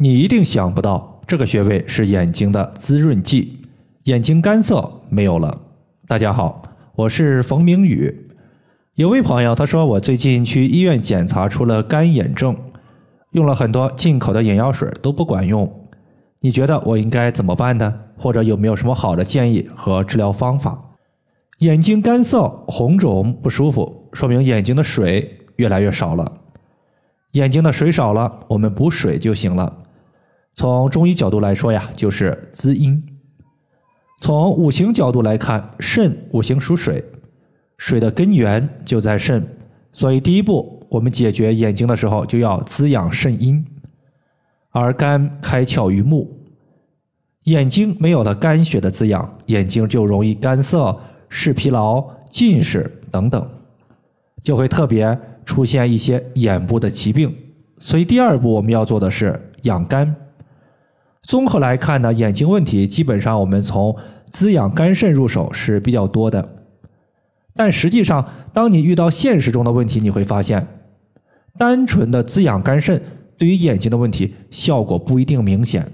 你一定想不到，这个穴位是眼睛的滋润剂，眼睛干涩没有了。大家好，我是冯明宇。有位朋友他说，我最近去医院检查出了干眼症，用了很多进口的眼药水都不管用。你觉得我应该怎么办呢？或者有没有什么好的建议和治疗方法？眼睛干涩、红肿、不舒服，说明眼睛的水越来越少了。眼睛的水少了，我们补水就行了。从中医角度来说呀，就是滋阴。从五行角度来看，肾五行属水，水的根源就在肾，所以第一步，我们解决眼睛的时候就要滋养肾阴。而肝开窍于目，眼睛没有了肝血的滋养，眼睛就容易干涩、视疲劳、近视等等，就会特别出现一些眼部的疾病。所以第二步我们要做的是养肝。综合来看呢，眼睛问题基本上我们从滋养肝肾入手是比较多的，但实际上当你遇到现实中的问题，你会发现，单纯的滋养肝肾。对于眼睛的问题，效果不一定明显。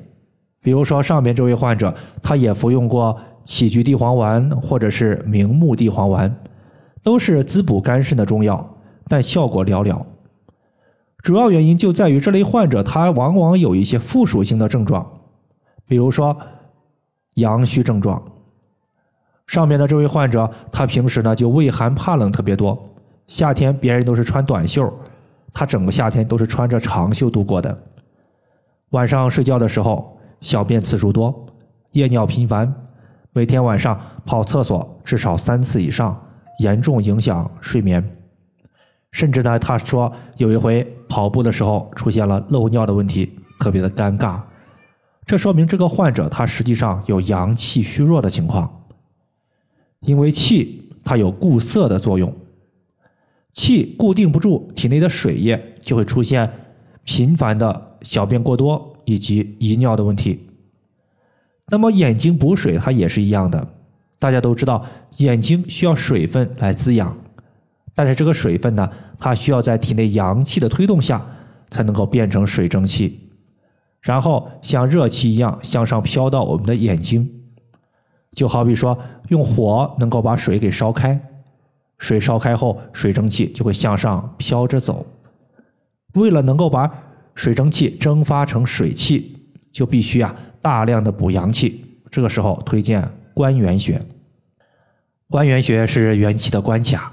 比如说上面这位患者，他也服用过杞菊地黄丸或者是明目地黄丸，都是滋补肝肾的中药，但效果寥寥。主要原因就在于这类患者他往往有一些附属性的症状，比如说阳虚症状。上面的这位患者，他平时呢就畏寒怕冷特别多，夏天别人都是穿短袖。他整个夏天都是穿着长袖度过的。晚上睡觉的时候，小便次数多，夜尿频繁，每天晚上跑厕所至少三次以上，严重影响睡眠。甚至呢，他说有一回跑步的时候出现了漏尿的问题，特别的尴尬。这说明这个患者他实际上有阳气虚弱的情况，因为气它有固涩的作用。气固定不住体内的水液，就会出现频繁的小便过多以及遗尿的问题。那么眼睛补水，它也是一样的。大家都知道，眼睛需要水分来滋养，但是这个水分呢，它需要在体内阳气的推动下，才能够变成水蒸气，然后像热气一样向上飘到我们的眼睛。就好比说，用火能够把水给烧开。水烧开后，水蒸气就会向上飘着走。为了能够把水蒸气蒸发成水气，就必须啊大量的补阳气。这个时候推荐关元穴。关元穴是元气的关卡，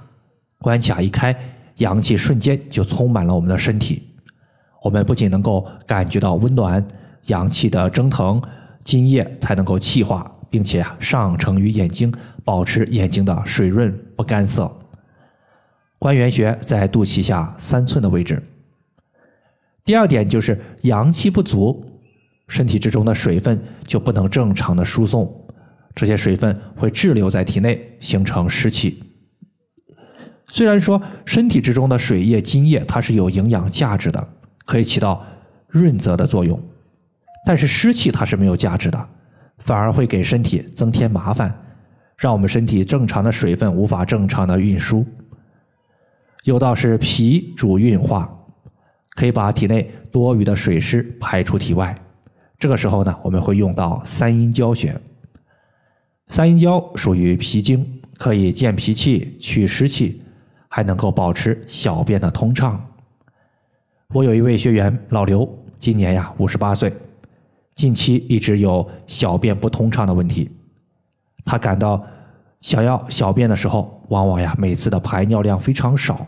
关卡一开，阳气瞬间就充满了我们的身体。我们不仅能够感觉到温暖，阳气的蒸腾，津液才能够气化。并且，上承于眼睛，保持眼睛的水润不干涩。关元穴在肚脐下三寸的位置。第二点就是阳气不足，身体之中的水分就不能正常的输送，这些水分会滞留在体内，形成湿气。虽然说身体之中的水液、津液它是有营养价值的，可以起到润泽的作用，但是湿气它是没有价值的。反而会给身体增添麻烦，让我们身体正常的水分无法正常的运输。有道是脾主运化，可以把体内多余的水湿排出体外。这个时候呢，我们会用到三阴交穴。三阴交属于脾经，可以健脾气、祛湿气，还能够保持小便的通畅。我有一位学员老刘，今年呀五十八岁。近期一直有小便不通畅的问题，他感到想要小便的时候，往往呀每次的排尿量非常少，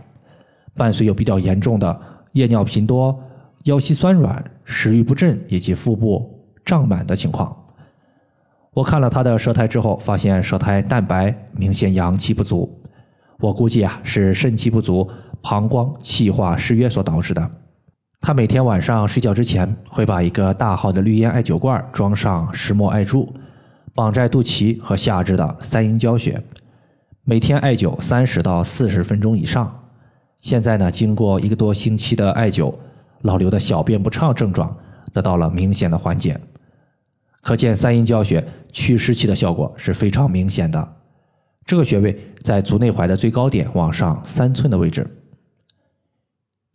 伴随有比较严重的夜尿频多、腰膝酸软、食欲不振以及腹部胀满的情况。我看了他的舌苔之后，发现舌苔淡白，明显阳气不足。我估计啊是肾气不足、膀胱气化失约所导致的。他每天晚上睡觉之前，会把一个大号的绿烟艾灸罐装上石墨艾柱，绑在肚脐和下肢的三阴交穴，每天艾灸三十到四十分钟以上。现在呢，经过一个多星期的艾灸，老刘的小便不畅症状得到了明显的缓解。可见三阴交穴祛湿气的效果是非常明显的。这个穴位在足内踝的最高点往上三寸的位置。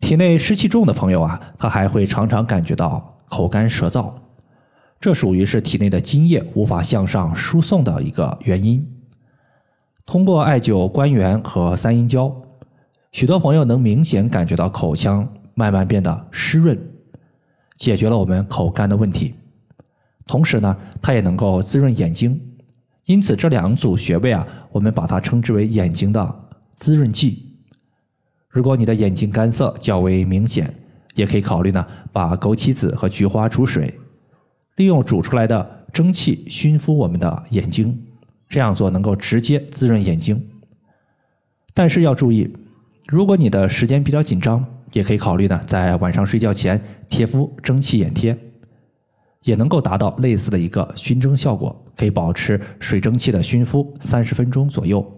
体内湿气重的朋友啊，他还会常常感觉到口干舌燥，这属于是体内的津液无法向上输送的一个原因。通过艾灸关元和三阴交，许多朋友能明显感觉到口腔慢慢变得湿润，解决了我们口干的问题。同时呢，它也能够滋润眼睛，因此这两组穴位啊，我们把它称之为眼睛的滋润剂。如果你的眼睛干涩较为明显，也可以考虑呢，把枸杞子和菊花煮水，利用煮出来的蒸汽熏敷我们的眼睛，这样做能够直接滋润眼睛。但是要注意，如果你的时间比较紧张，也可以考虑呢，在晚上睡觉前贴敷蒸汽眼贴。也能够达到类似的一个熏蒸效果，可以保持水蒸气的熏敷三十分钟左右。